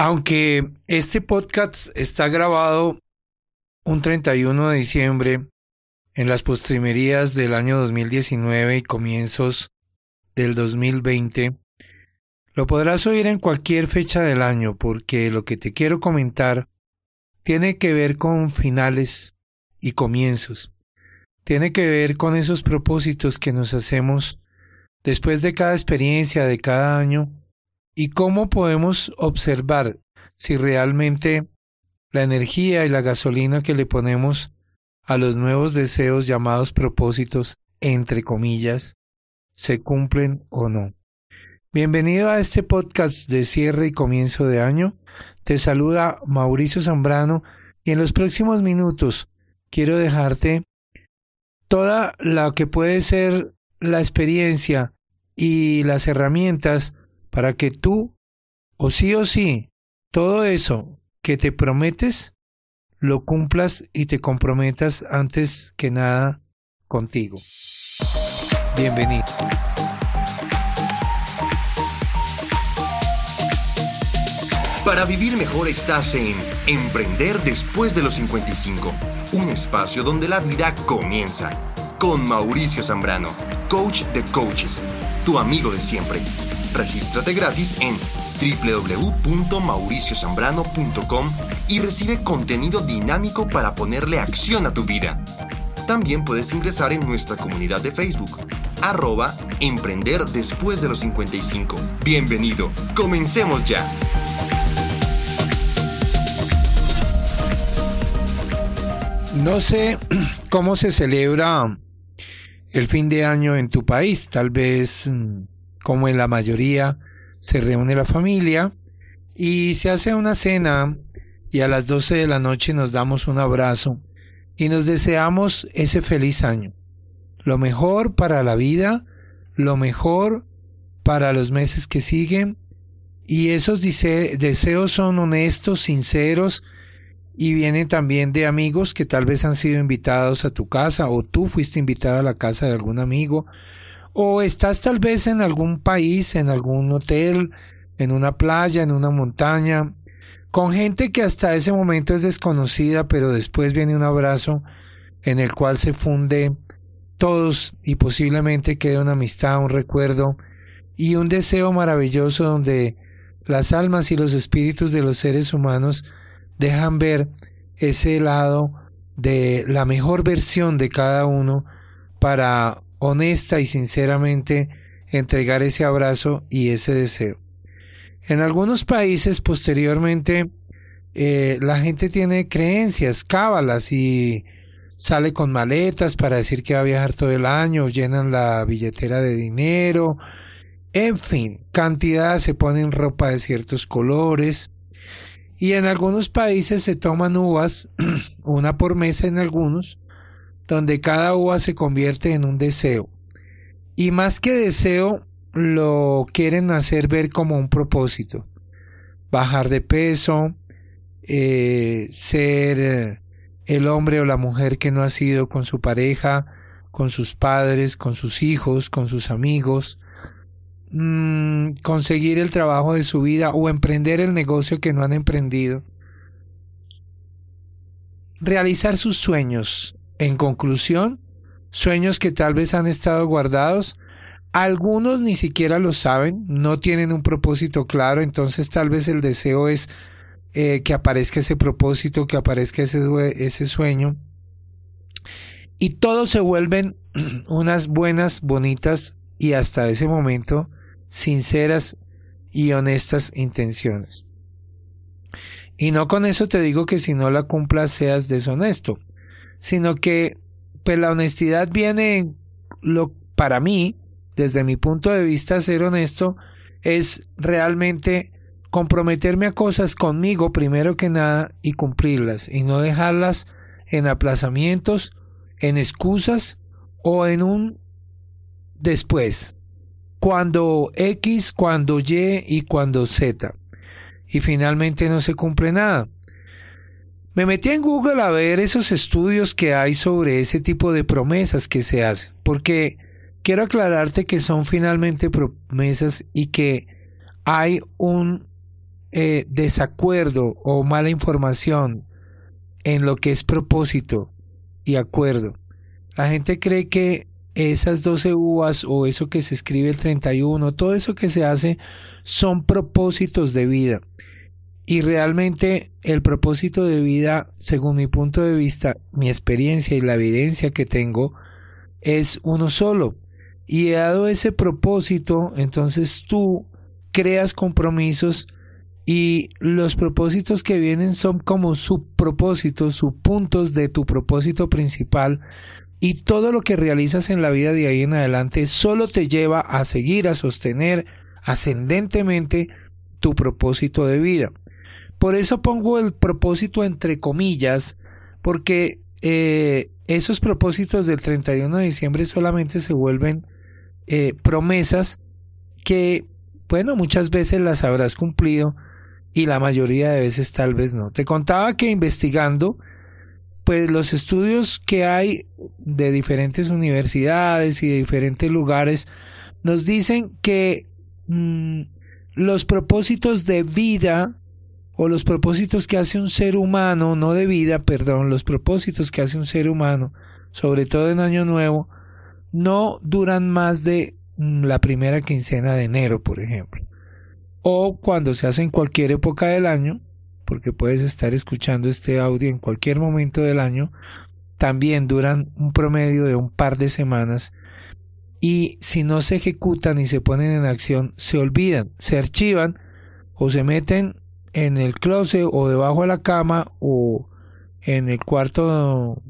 Aunque este podcast está grabado un 31 de diciembre en las postrimerías del año 2019 y comienzos del 2020, lo podrás oír en cualquier fecha del año porque lo que te quiero comentar tiene que ver con finales y comienzos. Tiene que ver con esos propósitos que nos hacemos después de cada experiencia, de cada año, y cómo podemos observar si realmente la energía y la gasolina que le ponemos a los nuevos deseos llamados propósitos, entre comillas, se cumplen o no. Bienvenido a este podcast de cierre y comienzo de año. Te saluda Mauricio Zambrano y en los próximos minutos quiero dejarte toda la que puede ser la experiencia y las herramientas para que tú, o sí o sí, todo eso que te prometes, lo cumplas y te comprometas antes que nada contigo. Bienvenido. Para vivir mejor estás en Emprender después de los 55, un espacio donde la vida comienza. Con Mauricio Zambrano, coach de coaches, tu amigo de siempre. Regístrate gratis en www.mauriciozambrano.com y recibe contenido dinámico para ponerle acción a tu vida. También puedes ingresar en nuestra comunidad de Facebook, arroba Emprender después de los 55. Bienvenido, comencemos ya. No sé cómo se celebra el fin de año en tu país. Tal vez, mm, como en la mayoría, se reúne la familia y se hace una cena y a las doce de la noche nos damos un abrazo y nos deseamos ese feliz año. Lo mejor para la vida, lo mejor para los meses que siguen y esos deseos son honestos, sinceros y vienen también de amigos que tal vez han sido invitados a tu casa o tú fuiste invitado a la casa de algún amigo o estás tal vez en algún país, en algún hotel, en una playa, en una montaña, con gente que hasta ese momento es desconocida, pero después viene un abrazo en el cual se funde todos y posiblemente quede una amistad, un recuerdo y un deseo maravilloso donde las almas y los espíritus de los seres humanos dejan ver ese lado de la mejor versión de cada uno para honesta y sinceramente entregar ese abrazo y ese deseo. En algunos países posteriormente eh, la gente tiene creencias, cábalas y sale con maletas para decir que va a viajar todo el año, llenan la billetera de dinero, en fin, cantidad, se ponen ropa de ciertos colores, y en algunos países se toman uvas, una por mesa en algunos, donde cada uva se convierte en un deseo. Y más que deseo, lo quieren hacer ver como un propósito. Bajar de peso, eh, ser eh, el hombre o la mujer que no ha sido con su pareja, con sus padres, con sus hijos, con sus amigos, Mm, conseguir el trabajo de su vida o emprender el negocio que no han emprendido. Realizar sus sueños. En conclusión, sueños que tal vez han estado guardados. Algunos ni siquiera lo saben, no tienen un propósito claro, entonces tal vez el deseo es eh, que aparezca ese propósito, que aparezca ese, ese sueño. Y todos se vuelven unas buenas, bonitas y hasta ese momento sinceras y honestas intenciones. Y no con eso te digo que si no la cumplas seas deshonesto, sino que pues la honestidad viene lo para mí, desde mi punto de vista ser honesto es realmente comprometerme a cosas conmigo primero que nada y cumplirlas y no dejarlas en aplazamientos, en excusas o en un después cuando X, cuando Y y cuando Z. Y finalmente no se cumple nada. Me metí en Google a ver esos estudios que hay sobre ese tipo de promesas que se hacen, porque quiero aclararte que son finalmente promesas y que hay un eh, desacuerdo o mala información en lo que es propósito y acuerdo. La gente cree que esas 12 uvas o eso que se escribe el 31, todo eso que se hace son propósitos de vida. Y realmente el propósito de vida, según mi punto de vista, mi experiencia y la evidencia que tengo, es uno solo. Y dado ese propósito, entonces tú creas compromisos y los propósitos que vienen son como subpropósitos, subpuntos de tu propósito principal y todo lo que realizas en la vida de ahí en adelante solo te lleva a seguir, a sostener ascendentemente tu propósito de vida. Por eso pongo el propósito entre comillas, porque eh, esos propósitos del 31 de diciembre solamente se vuelven eh, promesas que, bueno, muchas veces las habrás cumplido y la mayoría de veces tal vez no. Te contaba que investigando, pues los estudios que hay de diferentes universidades y de diferentes lugares nos dicen que mm, los propósitos de vida o los propósitos que hace un ser humano, no de vida, perdón, los propósitos que hace un ser humano, sobre todo en Año Nuevo, no duran más de mm, la primera quincena de enero, por ejemplo. O cuando se hace en cualquier época del año, porque puedes estar escuchando este audio en cualquier momento del año, también duran un promedio de un par de semanas y si no se ejecutan y se ponen en acción, se olvidan, se archivan o se meten en el closet o debajo de la cama o en el cuarto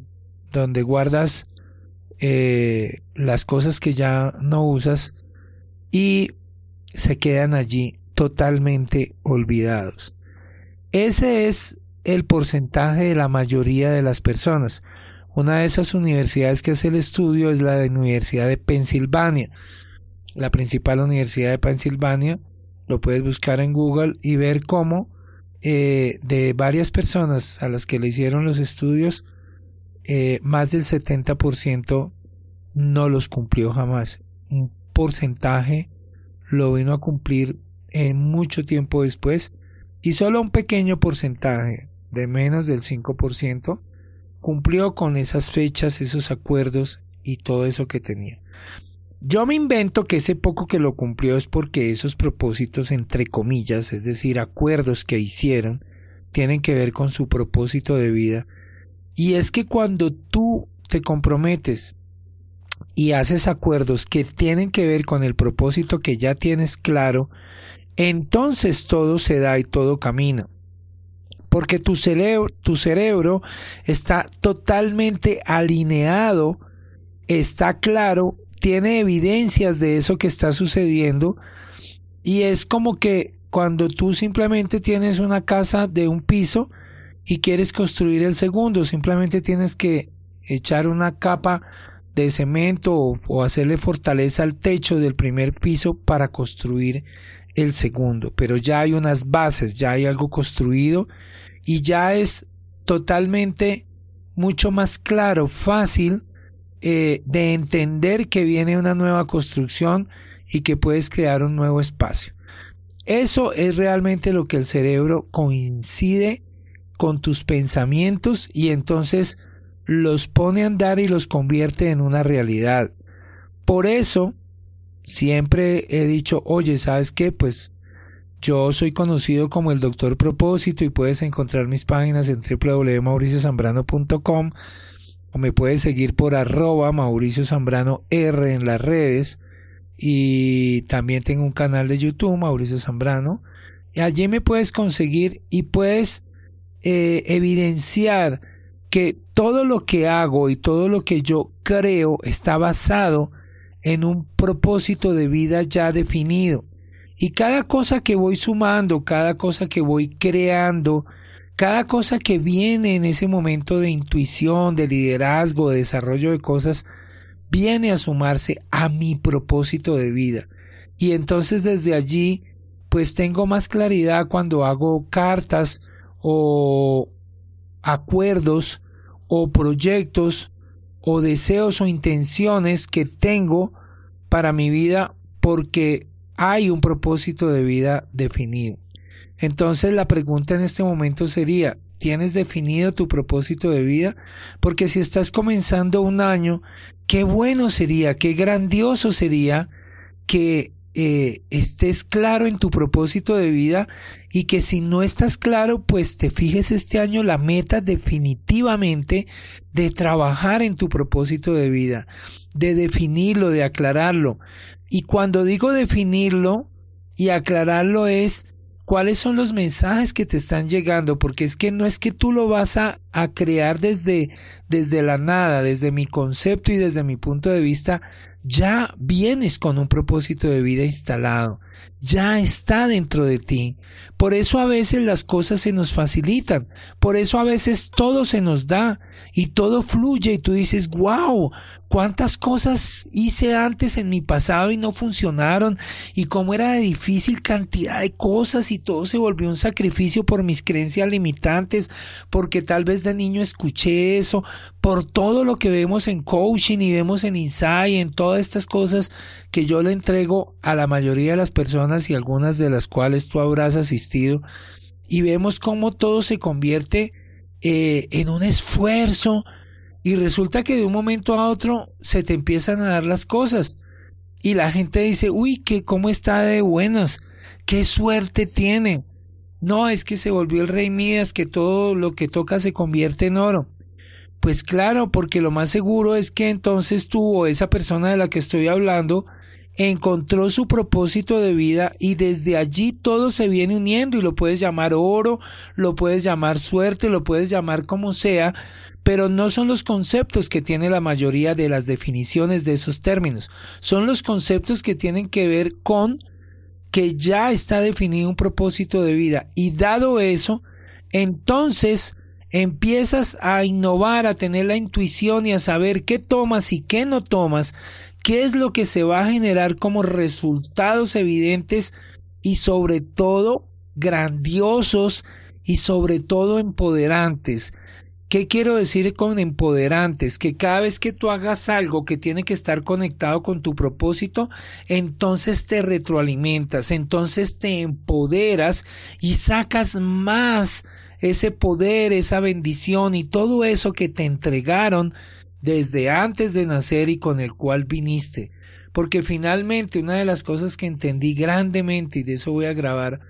donde guardas eh, las cosas que ya no usas y se quedan allí totalmente olvidados. Ese es el porcentaje de la mayoría de las personas. Una de esas universidades que hace el estudio es la Universidad de Pensilvania, la principal universidad de Pensilvania. Lo puedes buscar en Google y ver cómo eh, de varias personas a las que le hicieron los estudios, eh, más del 70% no los cumplió jamás. Un porcentaje lo vino a cumplir en mucho tiempo después y solo un pequeño porcentaje de menos del 5% cumplió con esas fechas, esos acuerdos y todo eso que tenía. Yo me invento que ese poco que lo cumplió es porque esos propósitos, entre comillas, es decir, acuerdos que hicieron, tienen que ver con su propósito de vida. Y es que cuando tú te comprometes y haces acuerdos que tienen que ver con el propósito que ya tienes claro, entonces todo se da y todo camina. Porque tu cerebro, tu cerebro está totalmente alineado, está claro tiene evidencias de eso que está sucediendo y es como que cuando tú simplemente tienes una casa de un piso y quieres construir el segundo, simplemente tienes que echar una capa de cemento o, hacerle fortaleza al techo del primer piso para construir el segundo, pero ya hay unas bases, ya hay algo construido y ya es totalmente mucho más claro, fácil eh, de entender que viene una nueva construcción y que puedes crear un nuevo espacio. Eso es realmente lo que el cerebro coincide con tus pensamientos y entonces los pone a andar y los convierte en una realidad. Por eso, siempre he dicho, oye, ¿sabes qué? Pues yo soy conocido como el Doctor Propósito y puedes encontrar mis páginas en www.mauriciozambrano.com o me puedes seguir por arroba Mauricio Zambrano R en las redes. Y también tengo un canal de YouTube Mauricio Zambrano. Y allí me puedes conseguir y puedes eh, evidenciar que todo lo que hago y todo lo que yo creo está basado en un propósito de vida ya definido. Y cada cosa que voy sumando, cada cosa que voy creando, cada cosa que viene en ese momento de intuición, de liderazgo, de desarrollo de cosas, viene a sumarse a mi propósito de vida. Y entonces desde allí, pues tengo más claridad cuando hago cartas o acuerdos o proyectos o deseos o intenciones que tengo para mi vida porque hay un propósito de vida definido. Entonces la pregunta en este momento sería, ¿tienes definido tu propósito de vida? Porque si estás comenzando un año, qué bueno sería, qué grandioso sería que eh, estés claro en tu propósito de vida y que si no estás claro, pues te fijes este año la meta definitivamente de trabajar en tu propósito de vida, de definirlo, de aclararlo. Y cuando digo definirlo y aclararlo es cuáles son los mensajes que te están llegando, porque es que no es que tú lo vas a, a crear desde, desde la nada, desde mi concepto y desde mi punto de vista, ya vienes con un propósito de vida instalado, ya está dentro de ti. Por eso a veces las cosas se nos facilitan, por eso a veces todo se nos da y todo fluye y tú dices, wow, cuántas cosas hice antes en mi pasado y no funcionaron y cómo era de difícil cantidad de cosas y todo se volvió un sacrificio por mis creencias limitantes, porque tal vez de niño escuché eso, por todo lo que vemos en coaching y vemos en insight, en todas estas cosas que yo le entrego a la mayoría de las personas y algunas de las cuales tú habrás asistido. Y vemos cómo todo se convierte eh, en un esfuerzo, y resulta que de un momento a otro se te empiezan a dar las cosas. Y la gente dice, uy, que cómo está de buenas, qué suerte tiene. No, es que se volvió el rey Midas, que todo lo que toca se convierte en oro. Pues claro, porque lo más seguro es que entonces tú o esa persona de la que estoy hablando encontró su propósito de vida y desde allí todo se viene uniendo y lo puedes llamar oro, lo puedes llamar suerte, lo puedes llamar como sea, pero no son los conceptos que tiene la mayoría de las definiciones de esos términos, son los conceptos que tienen que ver con que ya está definido un propósito de vida y dado eso, entonces empiezas a innovar, a tener la intuición y a saber qué tomas y qué no tomas, qué es lo que se va a generar como resultados evidentes y sobre todo grandiosos y sobre todo empoderantes. ¿Qué quiero decir con empoderantes? Que cada vez que tú hagas algo que tiene que estar conectado con tu propósito, entonces te retroalimentas, entonces te empoderas y sacas más ese poder, esa bendición y todo eso que te entregaron desde antes de nacer y con el cual viniste. Porque finalmente una de las cosas que entendí grandemente, y de eso voy a grabar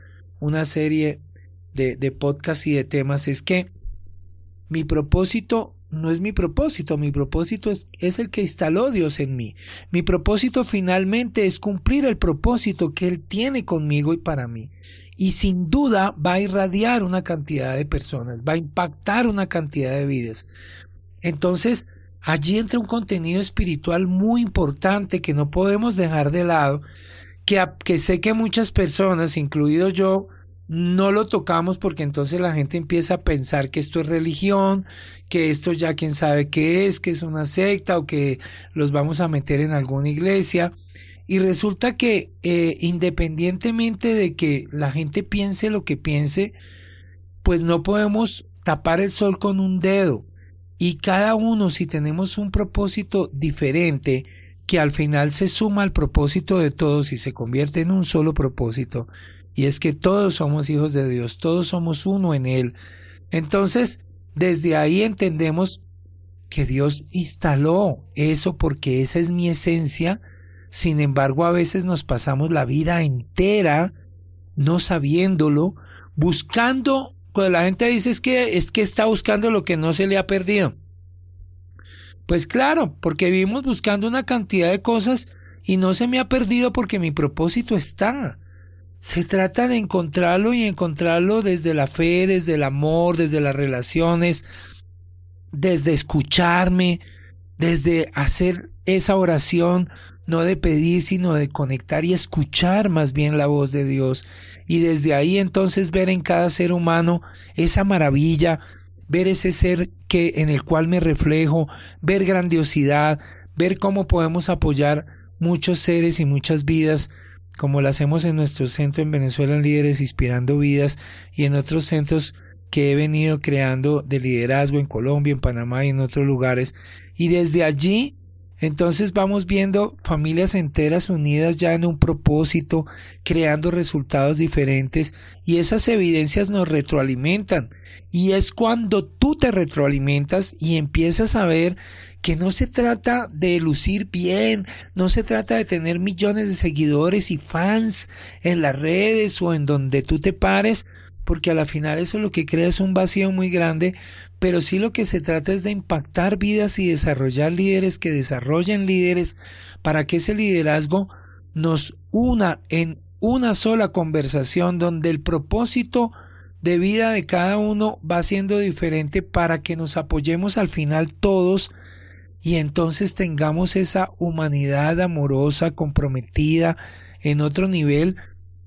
una serie de, de podcasts y de temas, es que mi propósito no es mi propósito, mi propósito es, el que instaló Dios en mí. Mi propósito finalmente es cumplir el propósito que Él tiene conmigo y para mí. Y sin duda va a irradiar una cantidad de personas, va a impactar una cantidad de vidas. Entonces, allí entra un contenido espiritual muy importante que no podemos dejar de lado, que, que sé que muchas personas, incluido yo, no lo tocamos porque entonces la gente empieza a pensar que esto es religión, que esto ya quién sabe qué es, que es una secta o que los vamos a meter en alguna iglesia. Y resulta que eh, independientemente de que la gente piense lo que piense, pues no podemos tapar el sol con un dedo. Y cada uno, si tenemos un propósito diferente, que al final se suma al propósito de todos y se convierte en un solo propósito, y es que todos somos hijos de Dios, todos somos uno en Él. Entonces, desde ahí entendemos que Dios instaló eso porque esa es mi esencia. Sin embargo, a veces nos pasamos la vida entera no sabiéndolo, buscando, cuando la gente dice es que es que está buscando lo que no se le ha perdido. Pues claro, porque vivimos buscando una cantidad de cosas y no se me ha perdido porque mi propósito está. Se trata de encontrarlo y encontrarlo desde la fe, desde el amor, desde las relaciones, desde escucharme, desde hacer esa oración, no de pedir, sino de conectar y escuchar más bien la voz de Dios. Y desde ahí entonces ver en cada ser humano esa maravilla, ver ese ser que en el cual me reflejo, ver grandiosidad, ver cómo podemos apoyar muchos seres y muchas vidas como lo hacemos en nuestro centro en Venezuela en Líderes Inspirando Vidas y en otros centros que he venido creando de liderazgo en Colombia, en Panamá y en otros lugares. Y desde allí, Entonces vamos viendo familias enteras unidas ya en un propósito, creando resultados diferentes y esas evidencias nos retroalimentan. Y es cuando tú te retroalimentas y empiezas a ver que no se trata de lucir bien, no se trata de tener millones de seguidores y fans en las redes o en donde tú te pares, porque a la final eso lo que crea es un vacío muy grande, pero sí lo que se trata es de impactar vidas y desarrollar líderes que desarrollen líderes para que ese liderazgo nos una en una sola conversación donde el propósito de vida de cada uno va siendo diferente para que nos apoyemos al final todos y entonces tengamos esa humanidad amorosa, comprometida en otro nivel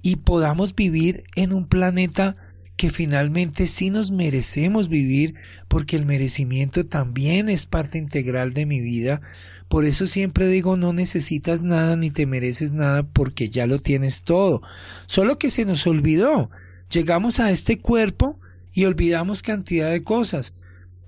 y podamos vivir en un planeta que finalmente sí nos merecemos vivir porque el merecimiento también es parte integral de mi vida. Por eso siempre digo no necesitas nada ni te mereces nada porque ya lo tienes todo. Solo que se nos olvidó. Llegamos a este cuerpo y olvidamos cantidad de cosas.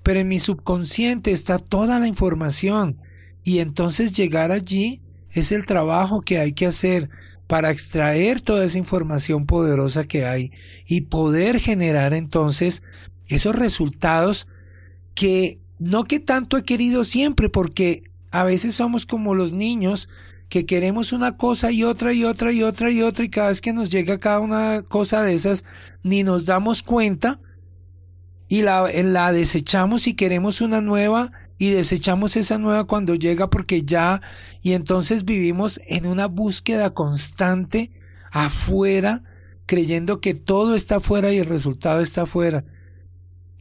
Pero en mi subconsciente está toda la información. Y entonces llegar allí es el trabajo que hay que hacer para extraer toda esa información poderosa que hay y poder generar entonces esos resultados que no que tanto he querido siempre, porque a veces somos como los niños que queremos una cosa y otra y otra y otra y otra y cada vez que nos llega cada una cosa de esas ni nos damos cuenta y la, desechamos y queremos una nueva y desechamos esa nueva cuando llega porque ya y entonces vivimos en una búsqueda constante afuera creyendo que todo está afuera y el resultado está afuera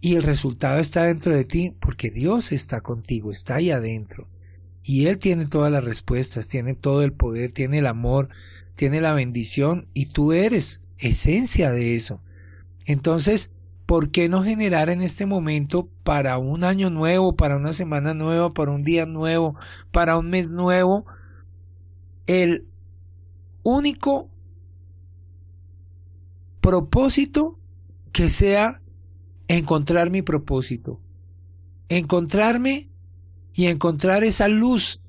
y el resultado está dentro de ti porque Dios está contigo, está ahí adentro. Y Él tiene todas las respuestas, tiene todo el poder, tiene el amor, tiene la bendición y tú eres esencia de eso. Entonces, ¿por qué no generar en este momento para un año nuevo, para una semana nueva, para un día nuevo, para un mes nuevo, el único propósito que sea encontrar mi propósito, encontrarme y encontrar esa luz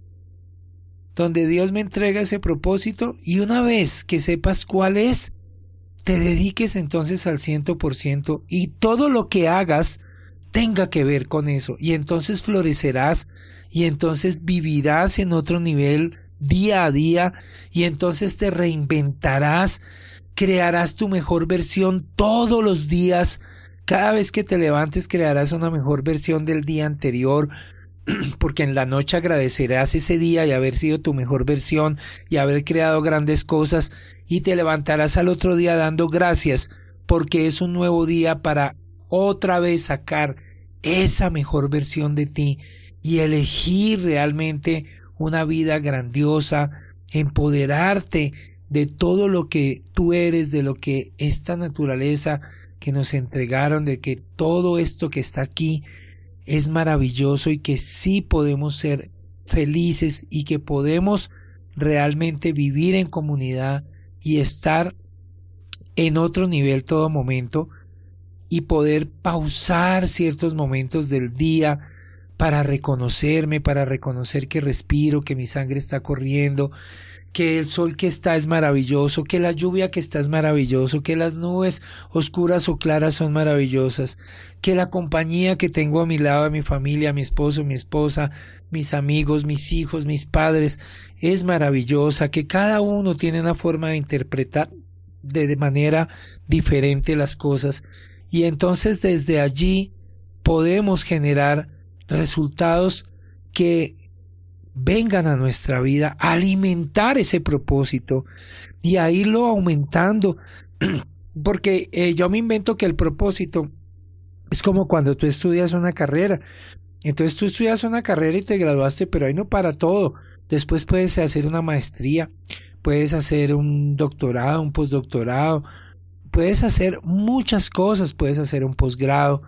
donde Dios me entrega ese propósito y una vez que sepas cuál es, te dediques entonces al ciento por ciento y todo lo que hagas tenga que ver con eso. Y entonces florecerás y entonces vivirás en otro nivel día a día y entonces te reinventarás, crearás tu mejor versión todos los días. Cada vez que te levantes crearás una mejor versión del día anterior, porque en la noche agradecerás ese día y haber sido tu mejor versión y haber creado grandes cosas y te levantarás al otro día dando gracias porque es un nuevo día para otra vez sacar esa mejor versión de ti y elegir realmente una vida grandiosa, empoderarte de todo lo que tú eres, de lo que esta naturaleza que nos entregaron de que todo esto que está aquí es maravilloso y que sí podemos ser felices y que podemos realmente vivir en comunidad y estar en otro nivel todo momento y poder pausar ciertos momentos del día para reconocerme, para reconocer que respiro, que mi sangre está corriendo, que el sol que está es maravilloso, que la lluvia que está es maravilloso, que las nubes oscuras o claras son maravillosas, que la compañía que tengo a mi lado, a mi familia, a mi esposo, mi esposa, mis amigos, mis hijos, mis padres, es maravillosa, que cada uno tiene una forma de interpretar de manera diferente las cosas y entonces desde allí podemos generar resultados que vengan a nuestra vida, alimentar ese propósito y a irlo aumentando. Porque eh, yo me invento que el propósito es como cuando tú estudias una carrera. Entonces tú estudias una carrera y te graduaste, pero ahí no para todo. Después puedes hacer una maestría, puedes hacer un doctorado, un postdoctorado, puedes hacer muchas cosas, puedes hacer un posgrado.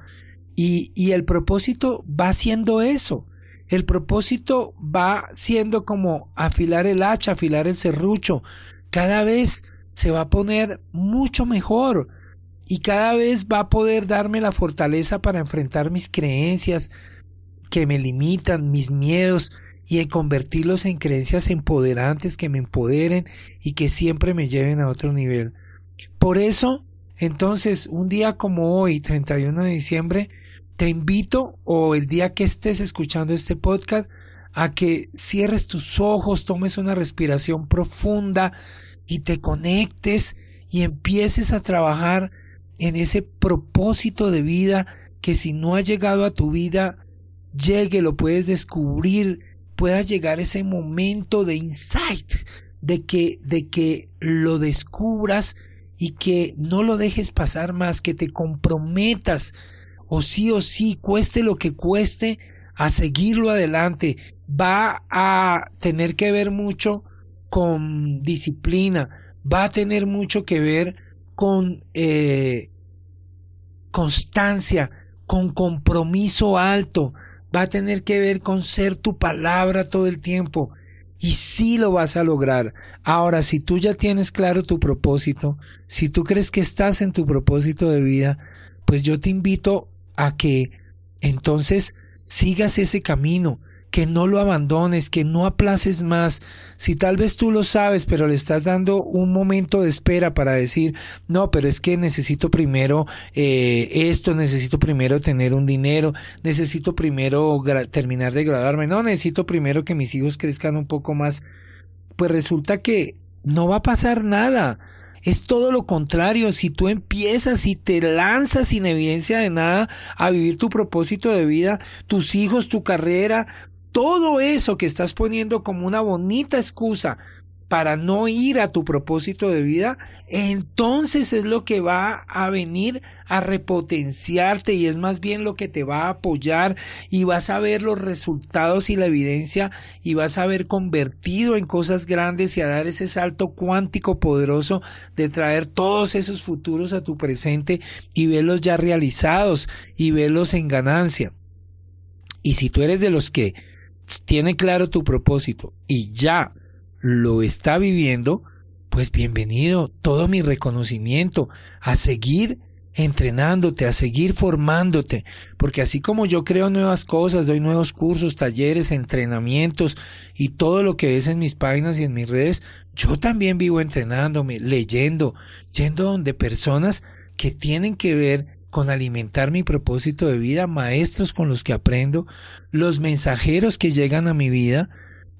Y, y el propósito va siendo eso, el propósito va siendo como afilar el hacha, afilar el serrucho. Cada vez se va a poner mucho mejor y cada vez va a poder darme la fortaleza para enfrentar mis creencias que me limitan, mis miedos y en convertirlos en creencias empoderantes que me empoderen y que siempre me lleven a otro nivel. Por eso, entonces, un día como hoy, 31 de diciembre, te invito o el día que estés escuchando este podcast a que cierres tus ojos, tomes una respiración profunda y te conectes y empieces a trabajar en ese propósito de vida que si no ha llegado a tu vida, llegue, lo puedes descubrir, pueda llegar ese momento de insight, de que, de que lo descubras y que no lo dejes pasar más, que te comprometas, o sí o sí, cueste lo que cueste, a seguirlo adelante. Va a tener que ver mucho con disciplina, va a tener mucho que ver con eh, constancia, con compromiso alto, va a tener que ver con ser tu palabra todo el tiempo. Y sí lo vas a lograr. Ahora, si tú ya tienes claro tu propósito, si tú crees que estás en tu propósito de vida, pues yo te invito a que entonces sigas ese camino, que no lo abandones, que no aplaces más. Si tal vez tú lo sabes, pero le estás dando un momento de espera para decir, no, pero es que necesito primero eh, esto, necesito primero tener un dinero, necesito primero terminar de graduarme, no, necesito primero que mis hijos crezcan un poco más, pues resulta que no va a pasar nada. Es todo lo contrario, si tú empiezas y te lanzas sin evidencia de nada a vivir tu propósito de vida, tus hijos, tu carrera, todo eso que estás poniendo como una bonita excusa para no ir a tu propósito de vida, entonces es lo que va a venir a repotenciarte y es más bien lo que te va a apoyar y vas a ver los resultados y la evidencia y vas a ver convertido en cosas grandes y a dar ese salto cuántico poderoso de traer todos esos futuros a tu presente y verlos ya realizados y verlos en ganancia. Y si tú eres de los que tiene claro tu propósito y ya lo está viviendo, pues bienvenido, todo mi reconocimiento a seguir entrenándote, a seguir formándote, porque así como yo creo nuevas cosas, doy nuevos cursos, talleres, entrenamientos y todo lo que ves en mis páginas y en mis redes, yo también vivo entrenándome, leyendo, yendo donde personas que tienen que ver con alimentar mi propósito de vida, maestros con los que aprendo, los mensajeros que llegan a mi vida,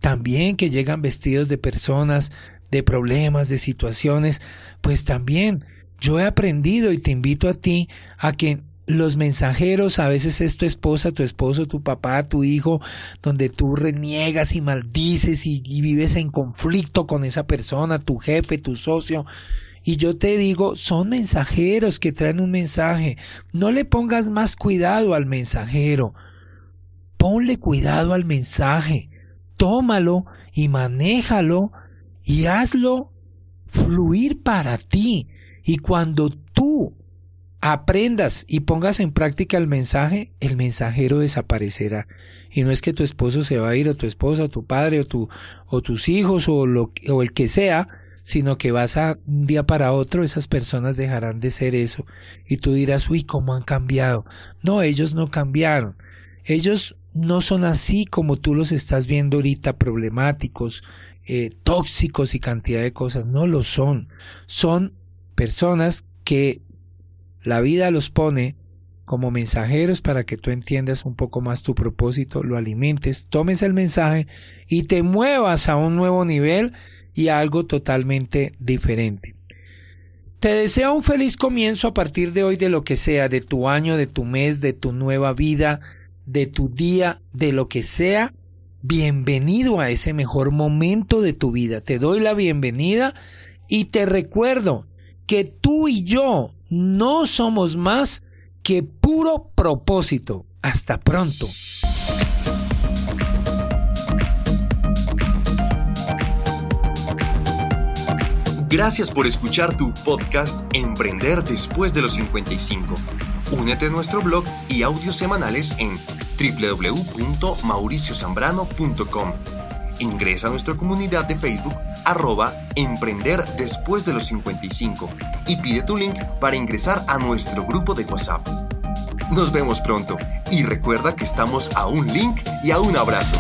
también que llegan vestidos de personas, de problemas, de situaciones, pues también yo he aprendido y te invito a ti a que los mensajeros, a veces es tu esposa, tu esposo, tu papá, tu hijo, donde tú reniegas y maldices y, vives en conflicto con esa persona, tu jefe, tu socio. Y yo te digo, son mensajeros que traen un mensaje. No le pongas más cuidado al mensajero ponle cuidado al mensaje, tómalo y manéjalo y hazlo fluir para ti. Y cuando tú aprendas y pongas en práctica el mensaje, el mensajero desaparecerá. Y no es que tu esposo se va a ir, o tu esposa, o tu padre, o, tu, o tus hijos, o, lo, o el que sea, sino que vas a un día para otro, esas personas dejarán de ser eso. Y tú dirás, uy, ¿cómo han cambiado? No, ellos no cambiaron. Ellos no son así como tú los estás viendo ahorita, problemáticos, eh, tóxicos y cantidad de cosas. No lo son. Son personas que la vida los pone como mensajeros para que tú entiendas un poco más tu propósito, lo alimentes, tomes el mensaje y te muevas a un nuevo nivel y a algo totalmente diferente. Te deseo un feliz comienzo a partir de hoy de lo que sea, de tu año, de tu mes, de tu nueva vida, de tu día, de lo que sea, bienvenido a ese mejor momento de tu vida. Te doy la bienvenida y te recuerdo que tú y yo no somos más que puro propósito. Hasta pronto. Gracias por escuchar tu podcast Emprender después de los 55. Únete a nuestro blog y audios semanales en www.mauriciosambrano.com. Ingresa a nuestra comunidad de Facebook arroba Emprender después de los 55 y pide tu link para ingresar a nuestro grupo de WhatsApp. Nos vemos pronto y recuerda que estamos a un link y a un abrazo.